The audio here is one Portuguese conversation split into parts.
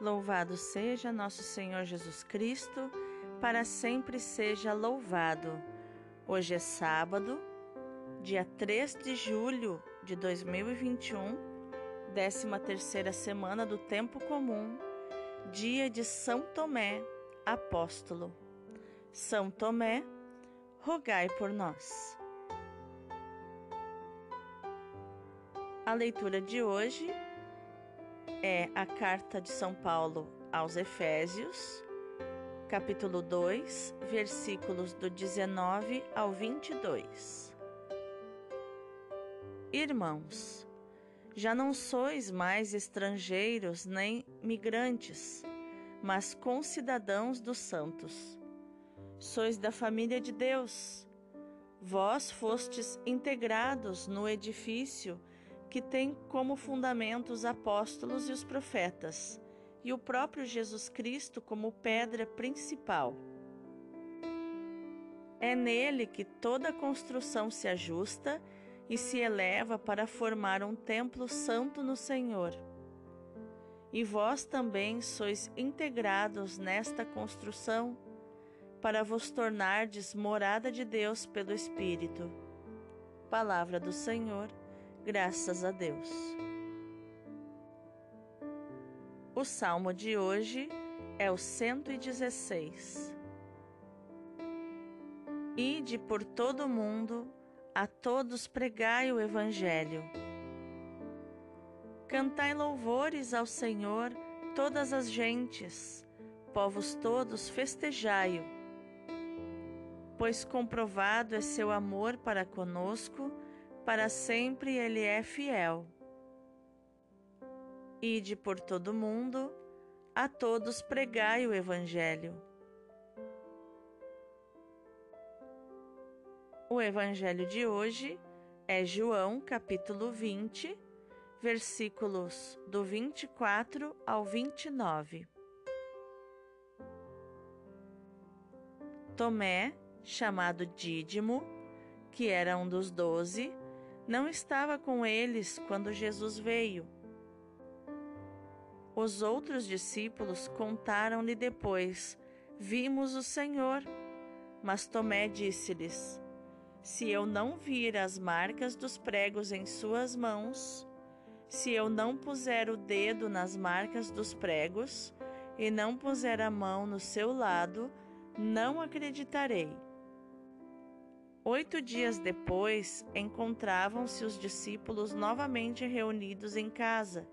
Louvado seja nosso Senhor Jesus Cristo, para sempre seja louvado. Hoje é sábado, dia 3 de julho de 2021, 13 terceira semana do tempo comum, dia de São Tomé, apóstolo. São Tomé, rogai por nós. A leitura de hoje é a carta de São Paulo aos Efésios, capítulo 2, versículos do 19 ao 22. Irmãos, já não sois mais estrangeiros nem migrantes, mas concidadãos dos santos. Sois da família de Deus. Vós fostes integrados no edifício que tem como fundamento os apóstolos e os profetas, e o próprio Jesus Cristo como pedra principal. É nele que toda construção se ajusta e se eleva para formar um templo santo no Senhor. E vós também sois integrados nesta construção, para vos tornardes morada de Deus pelo Espírito. Palavra do Senhor Graças a Deus. O salmo de hoje é o 116. Ide por todo o mundo, a todos pregai o Evangelho. Cantai louvores ao Senhor, todas as gentes, povos todos festejai-o. Pois comprovado é seu amor para conosco, para sempre ele é fiel. Ide por todo o mundo, a todos pregai o Evangelho. O Evangelho de hoje é João, capítulo 20, versículos do 24 ao 29. Tomé, chamado Dídimo, que era um dos doze, não estava com eles quando Jesus veio. Os outros discípulos contaram-lhe depois: Vimos o Senhor. Mas Tomé disse-lhes: Se eu não vir as marcas dos pregos em suas mãos, se eu não puser o dedo nas marcas dos pregos e não puser a mão no seu lado, não acreditarei. Oito dias depois, encontravam-se os discípulos novamente reunidos em casa,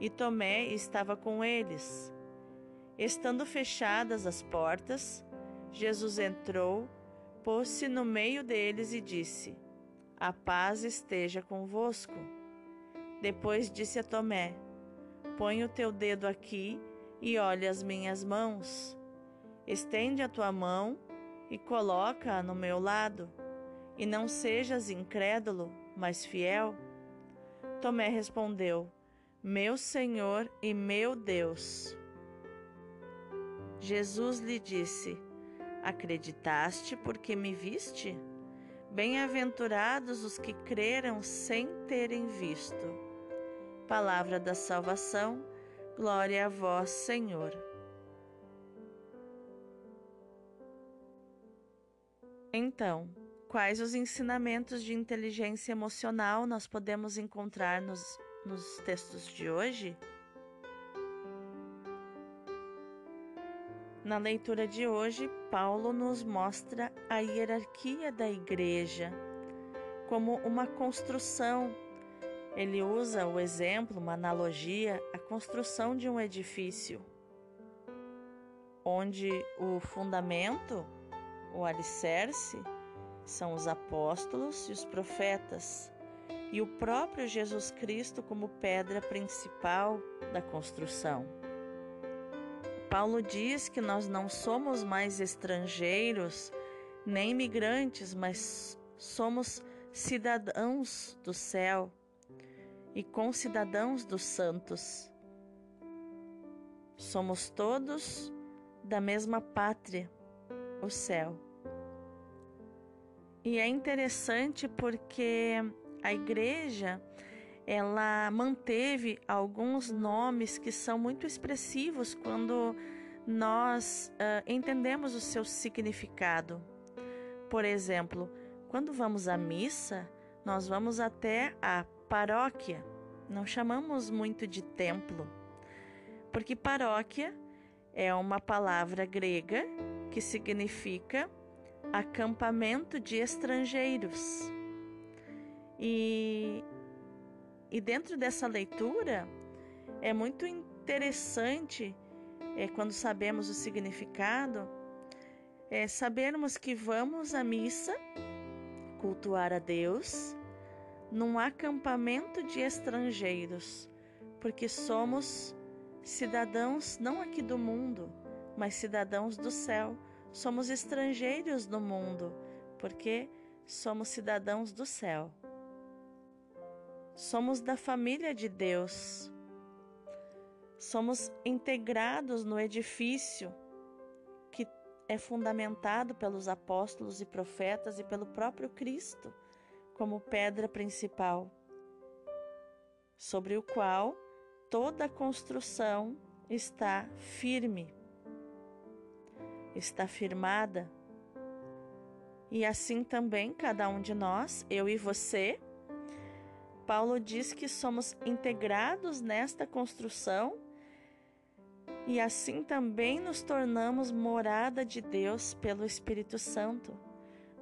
e Tomé estava com eles. Estando fechadas as portas, Jesus entrou, pôs-se no meio deles e disse: A paz esteja convosco. Depois disse a Tomé: Põe o teu dedo aqui e olha as minhas mãos. Estende a tua mão e coloca-a no meu lado, e não sejas incrédulo, mas fiel? Tomé respondeu: Meu Senhor e meu Deus. Jesus lhe disse: Acreditaste porque me viste? Bem-aventurados os que creram sem terem visto. Palavra da salvação, glória a vós, Senhor. Então, quais os ensinamentos de inteligência emocional nós podemos encontrar nos, nos textos de hoje? Na leitura de hoje, Paulo nos mostra a hierarquia da igreja como uma construção. Ele usa o exemplo, uma analogia, a construção de um edifício, onde o fundamento o alicerce são os apóstolos e os profetas, e o próprio Jesus Cristo como pedra principal da construção. Paulo diz que nós não somos mais estrangeiros nem imigrantes, mas somos cidadãos do céu e concidadãos dos santos. Somos todos da mesma pátria o céu. E é interessante porque a igreja ela manteve alguns nomes que são muito expressivos quando nós uh, entendemos o seu significado. Por exemplo, quando vamos à missa, nós vamos até a paróquia. Não chamamos muito de templo, porque paróquia é uma palavra grega que significa acampamento de estrangeiros. E, e dentro dessa leitura é muito interessante é, quando sabemos o significado, é sabermos que vamos à missa cultuar a Deus num acampamento de estrangeiros, porque somos cidadãos não aqui do mundo, mas cidadãos do céu. Somos estrangeiros no mundo, porque somos cidadãos do céu. Somos da família de Deus. Somos integrados no edifício que é fundamentado pelos apóstolos e profetas e pelo próprio Cristo como pedra principal, sobre o qual toda a construção está firme, está firmada. E assim também cada um de nós, eu e você, Paulo diz que somos integrados nesta construção e assim também nos tornamos morada de Deus pelo Espírito Santo.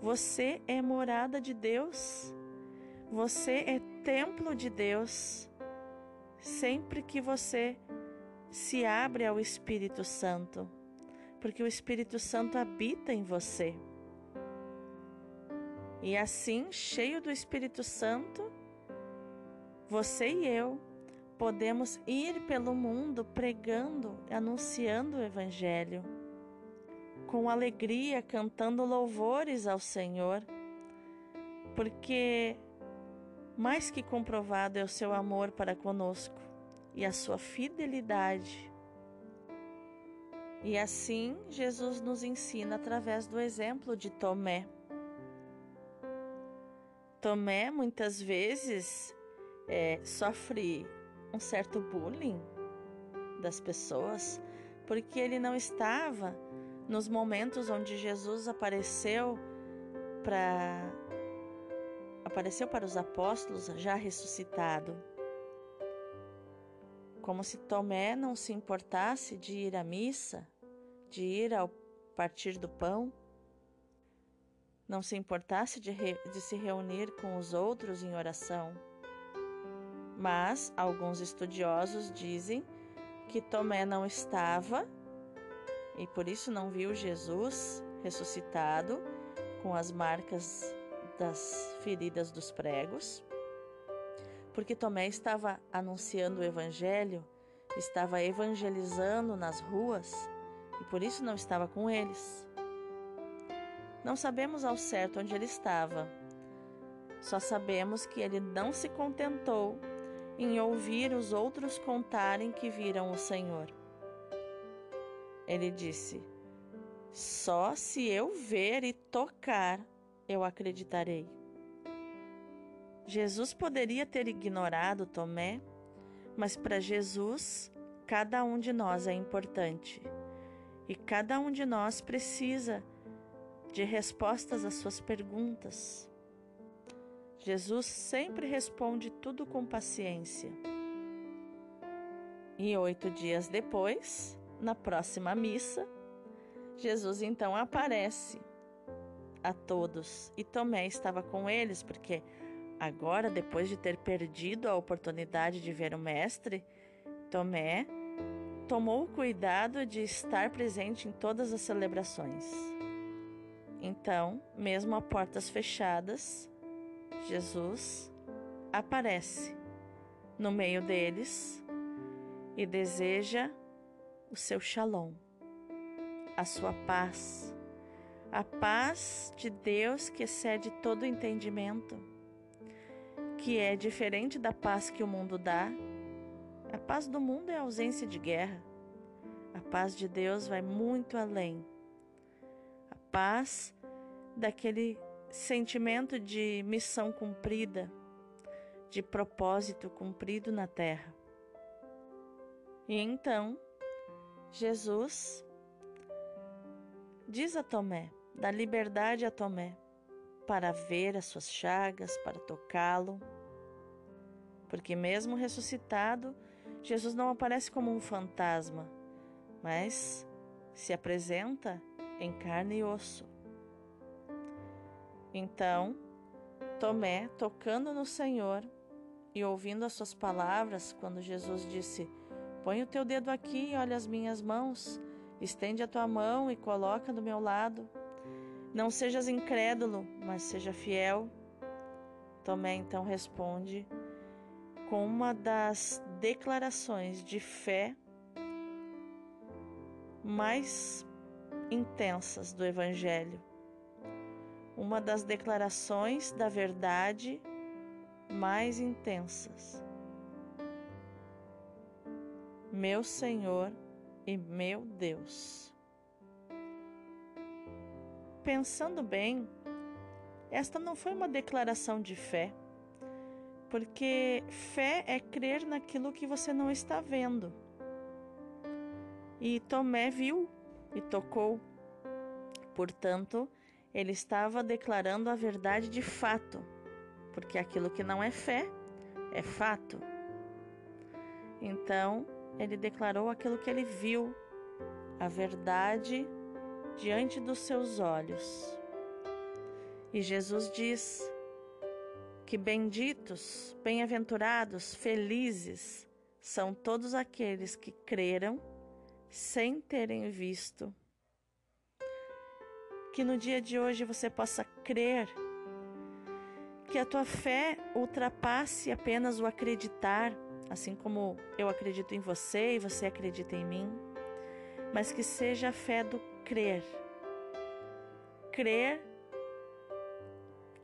Você é morada de Deus. Você é templo de Deus. Sempre que você se abre ao Espírito Santo, porque o Espírito Santo habita em você. E assim, cheio do Espírito Santo, você e eu podemos ir pelo mundo pregando, anunciando o Evangelho, com alegria, cantando louvores ao Senhor, porque mais que comprovado é o seu amor para conosco e a sua fidelidade. E assim Jesus nos ensina através do exemplo de Tomé. Tomé muitas vezes é, sofre um certo bullying das pessoas, porque ele não estava nos momentos onde Jesus apareceu para apareceu para os apóstolos já ressuscitado. Como se Tomé não se importasse de ir à missa, de ir ao partir do pão, não se importasse de, re, de se reunir com os outros em oração. Mas alguns estudiosos dizem que Tomé não estava e por isso não viu Jesus ressuscitado com as marcas das feridas dos pregos, porque Tomé estava anunciando o evangelho, estava evangelizando nas ruas e por isso não estava com eles. Não sabemos ao certo onde ele estava, só sabemos que ele não se contentou em ouvir os outros contarem que viram o Senhor. Ele disse: Só se eu ver e tocar, eu acreditarei. Jesus poderia ter ignorado Tomé, mas para Jesus, cada um de nós é importante e cada um de nós precisa de respostas às suas perguntas. Jesus sempre responde tudo com paciência. E oito dias depois, na próxima missa, Jesus então aparece a todos e Tomé estava com eles, porque agora, depois de ter perdido a oportunidade de ver o Mestre, Tomé tomou o cuidado de estar presente em todas as celebrações. Então, mesmo a portas fechadas, Jesus aparece no meio deles e deseja o seu shalom, a sua paz, a paz de Deus que excede todo entendimento, que é diferente da paz que o mundo dá. A paz do mundo é a ausência de guerra. A paz de Deus vai muito além. A paz daquele sentimento de missão cumprida, de propósito cumprido na terra. E então, Jesus diz a Tomé, dá liberdade a Tomé para ver as suas chagas, para tocá-lo. Porque, mesmo ressuscitado, Jesus não aparece como um fantasma, mas se apresenta em carne e osso. Então, Tomé, tocando no Senhor e ouvindo as suas palavras, quando Jesus disse: Põe o teu dedo aqui e olha as minhas mãos, estende a tua mão e coloca do meu lado. Não sejas incrédulo, mas seja fiel. Tomé então responde com uma das declarações de fé mais intensas do Evangelho uma das declarações da verdade mais intensas. Meu Senhor e meu Deus. Pensando bem, esta não foi uma declaração de fé, porque fé é crer naquilo que você não está vendo. E Tomé viu e tocou. Portanto, ele estava declarando a verdade de fato, porque aquilo que não é fé é fato. Então, ele declarou aquilo que ele viu, a verdade diante dos seus olhos. E Jesus diz que benditos, bem-aventurados, felizes são todos aqueles que creram sem terem visto que no dia de hoje você possa crer, que a tua fé ultrapasse apenas o acreditar, assim como eu acredito em você e você acredita em mim, mas que seja a fé do crer. Crer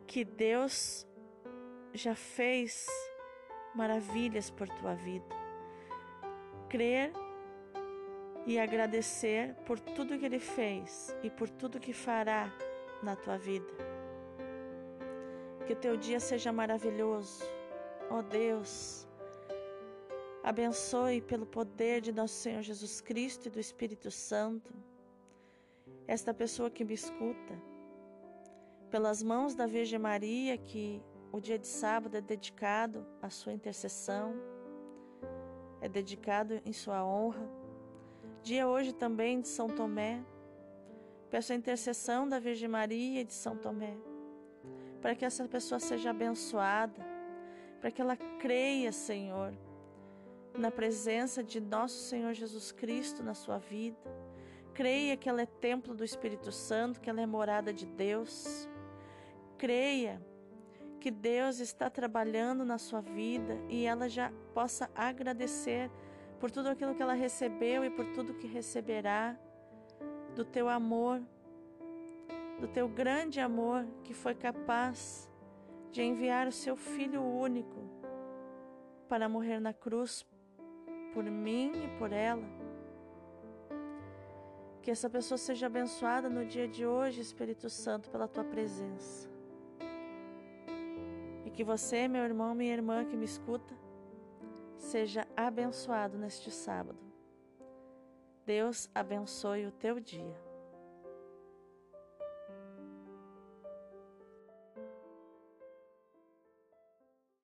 que Deus já fez maravilhas por tua vida. Crer e agradecer por tudo que Ele fez e por tudo que fará na tua vida. Que o teu dia seja maravilhoso, ó oh Deus. Abençoe pelo poder de nosso Senhor Jesus Cristo e do Espírito Santo esta pessoa que me escuta, pelas mãos da Virgem Maria, que o dia de sábado é dedicado à sua intercessão, é dedicado em sua honra Dia hoje também de São Tomé. Peço a intercessão da Virgem Maria e de São Tomé, para que essa pessoa seja abençoada, para que ela creia, Senhor, na presença de nosso Senhor Jesus Cristo na sua vida. Creia que ela é templo do Espírito Santo, que ela é morada de Deus. Creia que Deus está trabalhando na sua vida e ela já possa agradecer por tudo aquilo que ela recebeu e por tudo que receberá, do teu amor, do teu grande amor que foi capaz de enviar o seu Filho único para morrer na cruz por mim e por ela. Que essa pessoa seja abençoada no dia de hoje, Espírito Santo, pela tua presença. E que você, meu irmão, minha irmã que me escuta, seja abençoado neste sábado. Deus abençoe o teu dia.